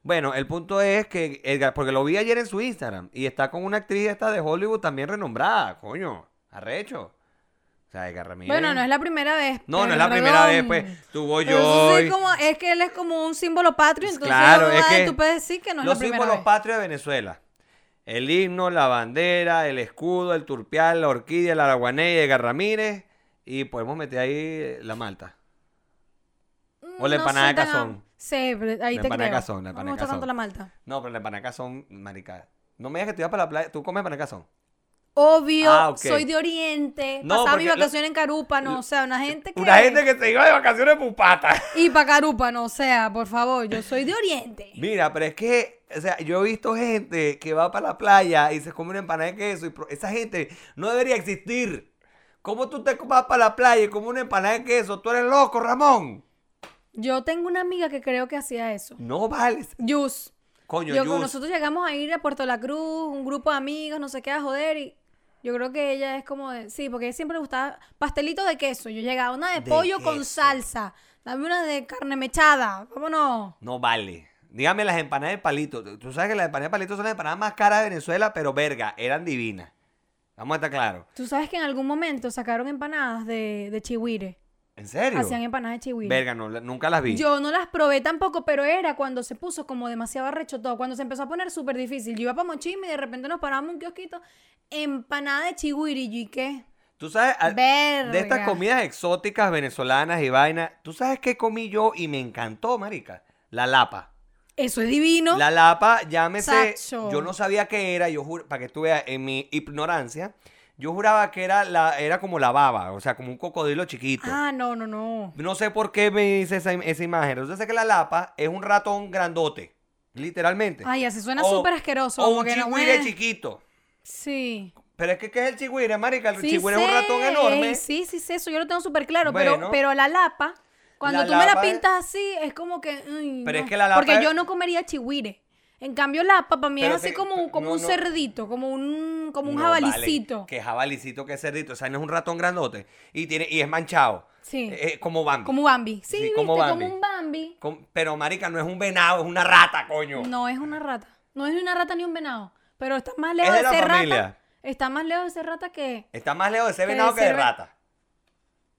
Bueno, el punto es que Edgar, porque lo vi ayer en su Instagram y está con una actriz esta de Hollywood también renombrada, coño, arrecho. O sea, Edgar Ramírez. Bueno, no es la primera vez. No, no es la primera vez, pues. Tuvo yo. sí como, es que él es como un símbolo patrio, entonces Claro, es que tú puedes decir que no es los la primera símbolos vez. patrios de Venezuela. El himno, la bandera, el escudo, el turpial, la orquídea, la araguaney, Edgar Ramírez. Y podemos meter ahí la malta. O la no empanada de cazón. Sí, pero ahí La te empanada de creo. cazón, la no empanada me de gusta tanto cazón. la malta. No, pero la empanacas son marica. No me digas que te ibas para la playa. ¿Tú comes empanacas son? Obvio, Ah, soy de Oriente, No, pasaba mi vacación en Carúpano, o sea, una gente que... Una gente que se iba de vacaciones pupata. Y para Carúpano, o sea, por favor, yo soy de Oriente. Mira, pero es que, o sea, yo he visto gente que va para la playa y se come una empanada de queso. Y esa gente no debería existir. ¿Cómo tú te vas para la playa y comes una empanada de queso? Tú eres loco, Ramón. Yo tengo una amiga que creo que hacía eso. No vales. Yus. Coño, Yo, Yus. nosotros llegamos a ir a Puerto La Cruz, un grupo de amigas, no sé qué, a joder y yo creo que ella es como de, sí, porque a ella siempre le gustaba pastelito de queso. Yo llegaba una de, De pollo con queso. salsa, dame una de carne mechada, vámonos. No vale. Dígame las empanadas de palito. Tú- Tú sabes que las empanadas de palito son las empanadas más caras de Venezuela, pero verga, eran divinas. Vamos a estar claros. Tú sabes que en algún momento sacaron empanadas de, de chihuire. ¿En serio? Hacían empanadas de chihuire. Verga, no, la- nunca las vi. Yo no las probé tampoco, pero era cuando se puso como demasiado arrecho todo, cuando se empezó a poner súper difícil. Yo iba para Mochima y de repente nos parábamos en un kiosquito, empanada de chihuire, y yo, ¿y qué? Tú sabes, Verga. de estas comidas exóticas venezolanas y vainas, ¿tú sabes qué comí yo y me encantó, marica? La lapa. Eso es divino. La lapa, llámese, Sacho. yo no sabía qué era, yo juro, para que tú veas, en mi ignorancia, yo juraba que era, la, era como la baba, o sea, como un cocodrilo chiquito. Ah, no, no, no. No sé por qué me hice esa, esa imagen. Entonces sé que la lapa es un ratón grandote, literalmente. Ay, así suena súper asqueroso. O un que no chigüire me- chiquito. Sí. Pero es que, ¿qué es el chigüire, marica? El Sí chigüire es un sé, ratón enorme. Sí, sí, sí, eso yo lo tengo súper claro. Bueno. pero, pero la lapa, cuando La tú me la pintas así, es como que. Pero no. es que la lapa Porque es- yo no comería chihuire. En cambio, lapa para mí Pero es así como, como no, un no. cerdito, como un, como un No, jabalicito. Vale, que jabalicito, que cerdito. O sea, no es un ratón grandote. Y, tiene, y es manchado. Sí. Eh, eh, como Bambi. Como Bambi. Sí, Sí, viste, como como, Bambi. un Bambi. Com- pero, marica, no es un venado, es una rata, coño. No es una rata. No es ni una rata ni un venado. Pero está más Es lejos de de, la ser familia. rata. Está más lejos de ser rata que. Está más lejos de ser Que venado que de ser ve- rata.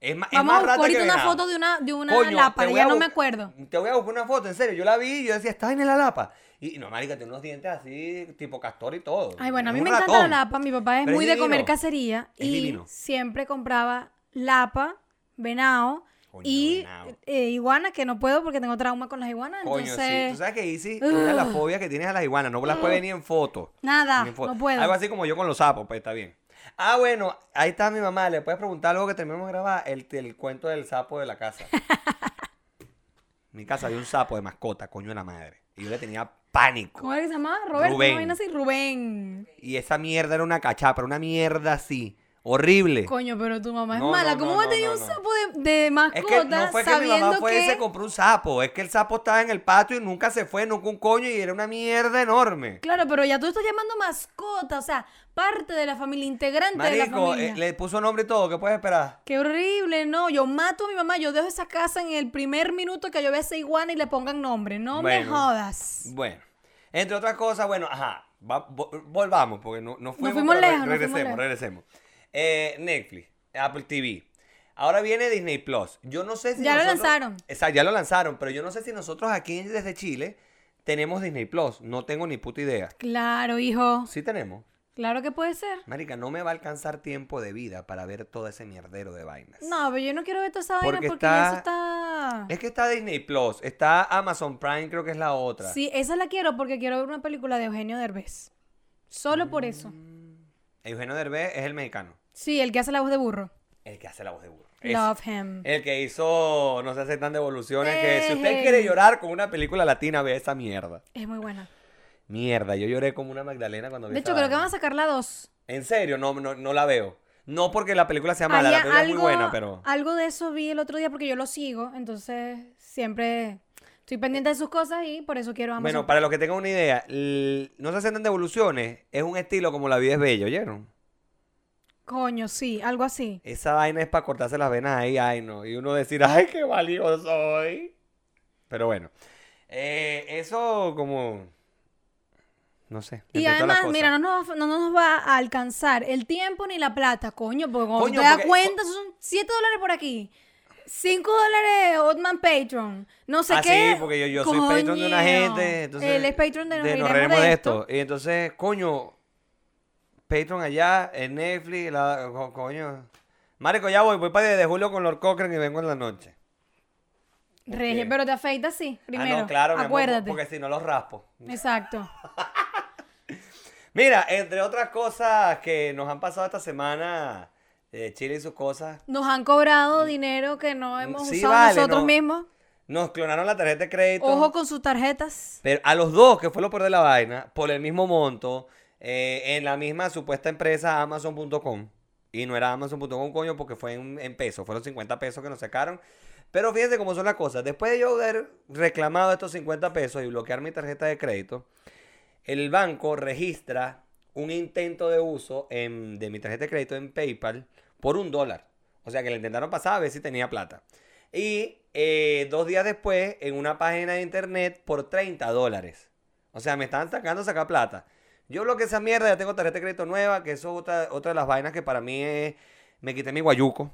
Es, es Vamos más a buscar ahorita una venado. foto de una, de una Coño, lapa, ya no me acuerdo. Te voy a buscar una foto, en serio. Yo la vi y yo decía, está en la lapa. Y no, marica, tiene unos dientes así, tipo castor y todo. Ay, bueno, a Es mí me encanta la lapa. Mi papá es Pero es muy de comer cacería Es y divino. siempre compraba lapa, venado Coño, y eh, iguana, que no puedo porque tengo trauma con las iguanas. Coño, entonces, sí. Tú sabes que Easy, una de las fobias que tienes a las iguanas, no las puede ver ni en foto. nada, Ni en foto. no puedo. Algo así como yo con los sapos, pues está bien. Ah, bueno, ahí está mi mamá. ¿Le puedes preguntar algo que terminemos de grabar? El, el cuento del sapo de la casa. En mi casa había un sapo de mascota, coño de la madre. Y yo le tenía pánico. ¿Cómo era que se llamaba? Roberto, Rubén. ¿no vaina así? Rubén. Y esa mierda era una cachapa, una mierda así. Horrible. Coño, pero tu mamá es No, mala. no, ¿Cómo no, va a tener un sapo de, de mascota Es que no fue que mi sabiendo mamá fue y se compró un sapo. Es que el sapo estaba en el patio y nunca se fue, nunca un coño y era una mierda enorme. Claro, pero ya tú estás llamando mascota, o sea, parte de la familia, integrante de la Marico, familia. eh, le puso nombre y todo. ¿Qué puedes esperar? Qué horrible, no. Yo mato a mi mamá, yo dejo esa casa en el primer minuto que yo vea esa iguana y le pongan nombre. No me jodas. Bueno, entre otras cosas, bueno, ajá, va- vo- volvamos porque no, fuimos, fuimos pero lejos, nos regresemos, fuimos lejos. regresemos. Eh, Netflix, Apple TV. Ahora viene Disney Plus. Yo no sé si Ya lo lanzaron. Exacto, ya lo lanzaron, pero yo no sé si nosotros aquí desde Chile tenemos Disney Plus. No tengo ni puta idea. Claro, hijo. Sí tenemos. Claro que puede ser. Marica, no me va a alcanzar tiempo de vida para ver todo ese mierdero de vainas. No, pero yo no quiero ver toda esa vaina Porque eso está- está... Es que está Disney Plus, está Amazon Prime, creo que es la otra. Sí, esa la quiero porque quiero ver una película de Eugenio Derbez. Solo por eso. Eugenio Derbez es el mexicano. Sí, el que hace la voz de burro. El que hace la voz de burro. Love him. El que hizo No se aceptan devoluciones. Que si usted quiere llorar con una película latina, ve esa mierda. Es muy buena. Mierda, yo lloré como una Magdalena cuando vi De hecho, creo que van a sacar la 2. En serio, no, no, no la veo. No porque la película sea mala, la película es muy buena, pero. algo de eso vi el otro día porque yo lo sigo, entonces siempre estoy pendiente de sus cosas y por eso quiero Amazon. Bueno, para los que tengan una idea, No se aceptan devoluciones es un estilo como La vida es bella, ¿oyeron? Coño, sí, algo así. Esa vaina es para cortarse las venas ahí, ay no. Y uno decir, ay, qué valioso soy. Pero bueno. eh, eso como. No sé. Y además, mira, no nos, va- no nos va a alcanzar el tiempo ni la plata, coño, porque cuando te das porque- cuenta, son 7 dólares por aquí. 5 dólares Otman Patreon. No sé Ah, qué. sí, porque yo, yo soy Patreon de una gente. Entonces, Él es Patreon de Nos Nos Reiremos de de esto. Y entonces, coño, Patreon allá, en Netflix, la, co- coño. Marico, ya voy, voy para de julio con Lord Cochran y vengo en la noche. Ok. pero te afeitas sí, primero. ah, no, claro, amor, Acuérdate. porque si no los raspo. Exacto. Mira, entre otras cosas que nos han pasado esta semana, eh, Chile y sus cosas, Nos han cobrado dinero que no hemos Sí, usado vale, nosotros no. mismos. nos clonaron la tarjeta de crédito. Ojo con sus tarjetas. Pero a los dos, que fue lo peor de la vaina, por el mismo monto, eh, en la misma supuesta empresa Amazon.com. Y no era Amazon.com, coño, porque fue en, en pesos, fueron 50 pesos que nos sacaron. Pero fíjense cómo son las cosas. Después de yo haber reclamado estos 50 pesos y bloquear mi tarjeta de crédito, el banco registra un intento de uso de mi tarjeta de crédito en PayPal por un dólar. O sea que le intentaron pasar a ver si tenía plata. Y eh, dos días después, en una página de internet, por 30 dólares. O sea, me estaban sacando sacar plata. Yo bloqueé esa mierda, ya tengo tarjeta de crédito nueva, que eso es otra, otra de las vainas que para mí es... Me quité mi guayuco.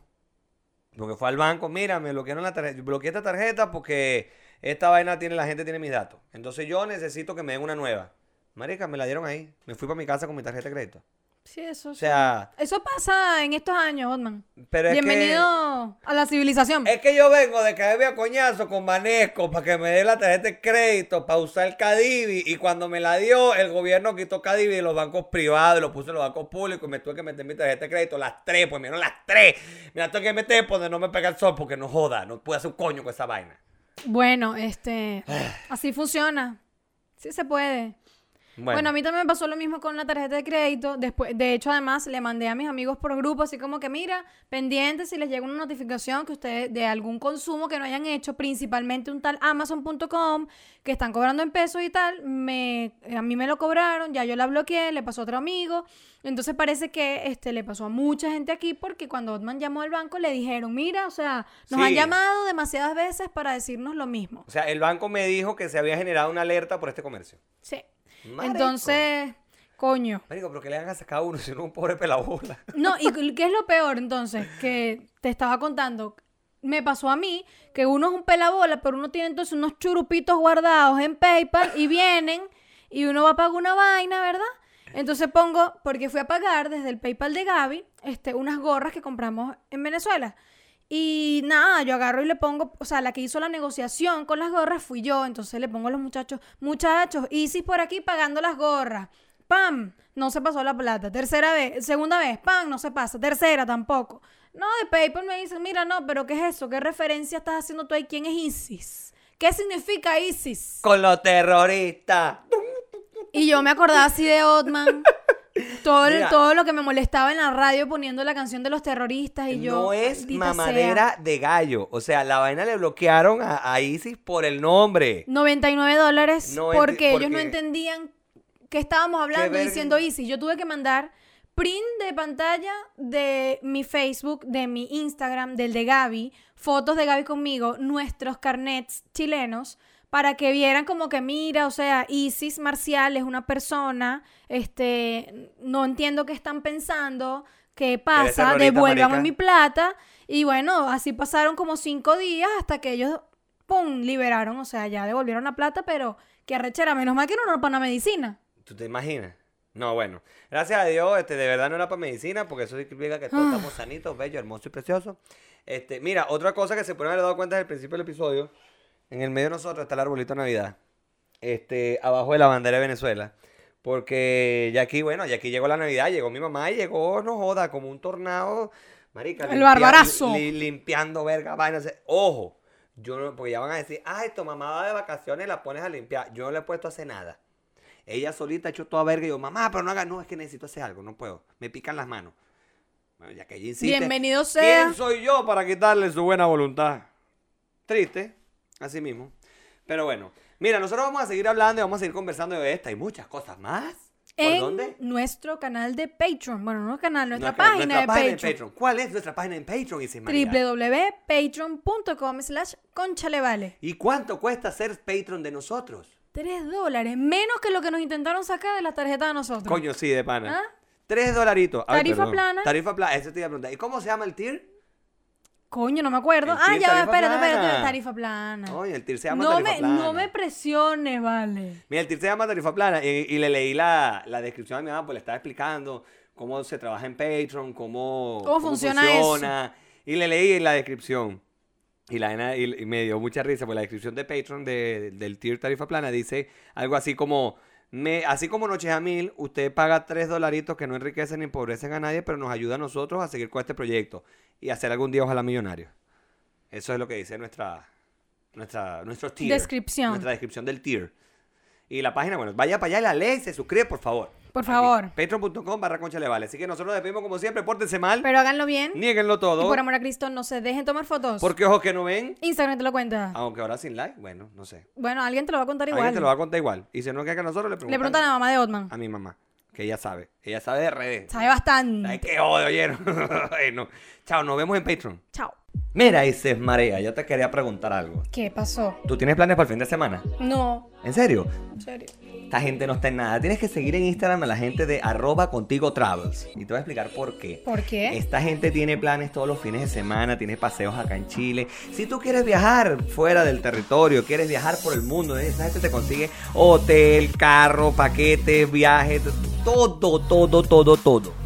Porque fue al banco, mira, me bloquearon la tarjeta. Bloqueé esta tarjeta porque esta vaina tiene, la gente tiene mis datos. Entonces yo necesito que me den una nueva. Marica, me la dieron ahí. Me fui para mi casa con mi tarjeta de crédito. Sí, eso O sí. sea, Eso pasa en estos años, Otman. pero es Bienvenido a la civilización. Es que yo vengo de caerme a coñazo con Banesco para que me dé la tarjeta de crédito para usar el Cadivi. Y cuando me la dio, el gobierno quitó Cadivi de los bancos privados y lo puso en los bancos públicos. Y me tuve que meter mi tarjeta de crédito. Las tres, pues me dieron las tres. Me las tuve que meter donde no me pega el sol porque no joda. No puedo hacer un coño con esa vaina. Bueno, este, así funciona. Sí se puede. Bueno. a mí también me pasó lo mismo con la tarjeta de crédito. Después, de hecho, además, le mandé a mis amigos por grupo, así como que, mira, pendientes si les llega una notificación que ustedes de algún consumo que no hayan hecho, principalmente un tal Amazon.com, que están cobrando en pesos y tal, me, a mí me lo cobraron, ya yo la bloqueé, le pasó a otro amigo. Entonces parece que este le pasó a mucha gente aquí porque cuando Otman llamó al banco le dijeron, mira, o sea, nos han llamado demasiadas veces para decirnos lo mismo. O sea, el banco me dijo que se había generado una alerta por este comercio. Sí. Marico. Entonces, coño. Marico, pero que le hagan a cada uno si no un pobre pelabola. No, y qué es lo peor entonces, que te estaba contando. Me pasó a mí que uno es un pelabola, pero uno tiene entonces unos churupitos guardados en PayPal y vienen y uno va a pagar una vaina, ¿verdad? Entonces pongo, porque fui a pagar desde el PayPal de Gaby, este, unas gorras que compramos en Venezuela. Y nada, yo agarro y le pongo, o sea, la que hizo la negociación con las gorras fui yo, entonces le pongo a los muchachos, muchachos, Isis por aquí pagando las gorras. ¡Pam! No se pasó la plata. Tercera vez, segunda vez, ¡pam! No se pasa. Tercera tampoco. No, de PayPal me dicen, mira, no, pero ¿qué es eso? ¿Qué referencia estás haciendo tú ahí? ¿Quién es ISIS? ¿Qué significa ISIS? Con los terroristas. Y yo me acordaba así de Otman. Todo, Mira. todo lo que me molestaba en la radio poniendo la canción de los terroristas y yo. no es sea. mamadera de gallo. O sea, la vaina le bloquearon a, a Isis por el nombre. 99 dólares No porque ellos no entendían que estábamos hablando diciendo Easy. Yo tuve que mandar print de pantalla de mi Facebook, de mi Instagram, del de Gaby, fotos de Gaby conmigo, nuestros carnets chilenos, para que vieran como que mira, o sea, Isis Marcial es una persona, este, no entiendo qué están pensando, qué pasa, devuélvame mi plata. Y bueno, así pasaron como cinco días hasta que ellos, ¡pum!, liberaron, o sea, ya devolvieron la plata, pero qué arrechera, menos mal que no era para una medicina. ¿Tú te imaginas? No, bueno. Gracias a Dios, este, de verdad no era para medicina, porque eso significa que todos Ah. estamos sanitos, bellos, hermosos y preciosos. Este, mira, otra cosa que se pueden haber dado cuenta desde el principio del episodio, en el medio de nosotros está el arbolito de Navidad. Este, abajo de la bandera de Venezuela. Porque ya aquí, bueno, ya aquí llegó la Navidad, llegó mi mamá y llegó, no joda, como un tornado. Marica, El limpia- barbarazo. li- limpiando verga, vainas. Ojo, yo no, porque ya van a decir, ay, tu mamá va de vacaciones la pones a limpiar. Yo no le he puesto a hacer nada. Ella solita ha hecho toda verga y yo, mamá, pero no haga, no, es que necesito hacer algo, no puedo. Me pican las manos. Bueno, ya que ella insiste. Bienvenido sea. ¿Quién soy yo para quitarle su buena voluntad? Triste, así mismo. Pero bueno, mira, nosotros vamos a seguir hablando y vamos a seguir conversando de esta y muchas cosas más. ¿Por en dónde? nuestro canal de Patreon. Bueno, no canal, nuestra, Nuestra- página, nuestra de, página Patreon. ¿Cuál es nuestra página en Patreon, www.patreon.com slash conchalevale. ¿Y cuánto cuesta ser Patreon de nosotros? Tres dólares, menos que lo que nos intentaron sacar de la tarjeta de nosotros. Coño, sí, de pana. ¿Ah? Tres dolaritos. Ay, Tarifa perdón. plana. Tarifa plana, eso te iba a preguntar. ¿Y cómo se llama el tier? Coño, no me acuerdo. El Ah, ya va, espérate, espérate, tarifa plana. Oye, el tier se llama no, tarifa me, plana. no me presiones, vale. Mira, el tier se llama tarifa plana y, y le leí la, la descripción a mi mamá, pues le estaba explicando cómo se trabaja en Patreon, cómo, ¿Cómo funciona funciona. Y le leí la descripción. Y, la, y, y me dio mucha risa, pues la descripción de Patreon de- del tier tarifa plana dice algo así como, me, así como Noches a Mil, usted paga tres dolaritos que no enriquecen ni empobrecen a nadie, pero nos ayuda a nosotros a seguir con este proyecto y hacer algún día ojalá millonario. Eso es lo que dice nuestra, nuestra, nuestro tier. Descripción. Nuestra descripción del tier. Y la página, bueno, vaya para allá y la lee y se suscribe, por favor. Por favor. Patreon.com barra concha le vale. Así que nosotros nos despedimos como siempre, pórtense mal, Pero háganlo bien. nieguenlo Y todo. por amor a Cristo, no se dejen tomar fotos. Porque ojos que no ven, Instagram te lo cuenta. aunque ahora sin like, bueno, no sé. Bueno, alguien te lo va a contar igual. Alguien te lo va a contar igual. Y si no es que a nosotros le preguntan, Le preguntan a la mamá de Otman. a mi mamá, que ella sabe. Ella sabe de redes. Sabe bastante. Ay, qué odio, oyeron. bueno, chao, nos vemos en Patreon. Chao. Mira, Isis Marea, yo te quería preguntar algo. ¿Qué pasó? ¿Tú tienes planes para el fin de semana? No. ¿En serio? En serio. Esta gente no está en nada. Tienes que seguir en Instagram a la gente de arroba contigo travels. Y te voy a explicar por qué. ¿Por qué? Esta gente tiene planes todos los fines de semana, tiene paseos acá en Chile. Si tú quieres viajar fuera del territorio, quieres viajar por el mundo, esa gente te consigue hotel, carro, paquetes, viajes, todo, todo, todo, todo.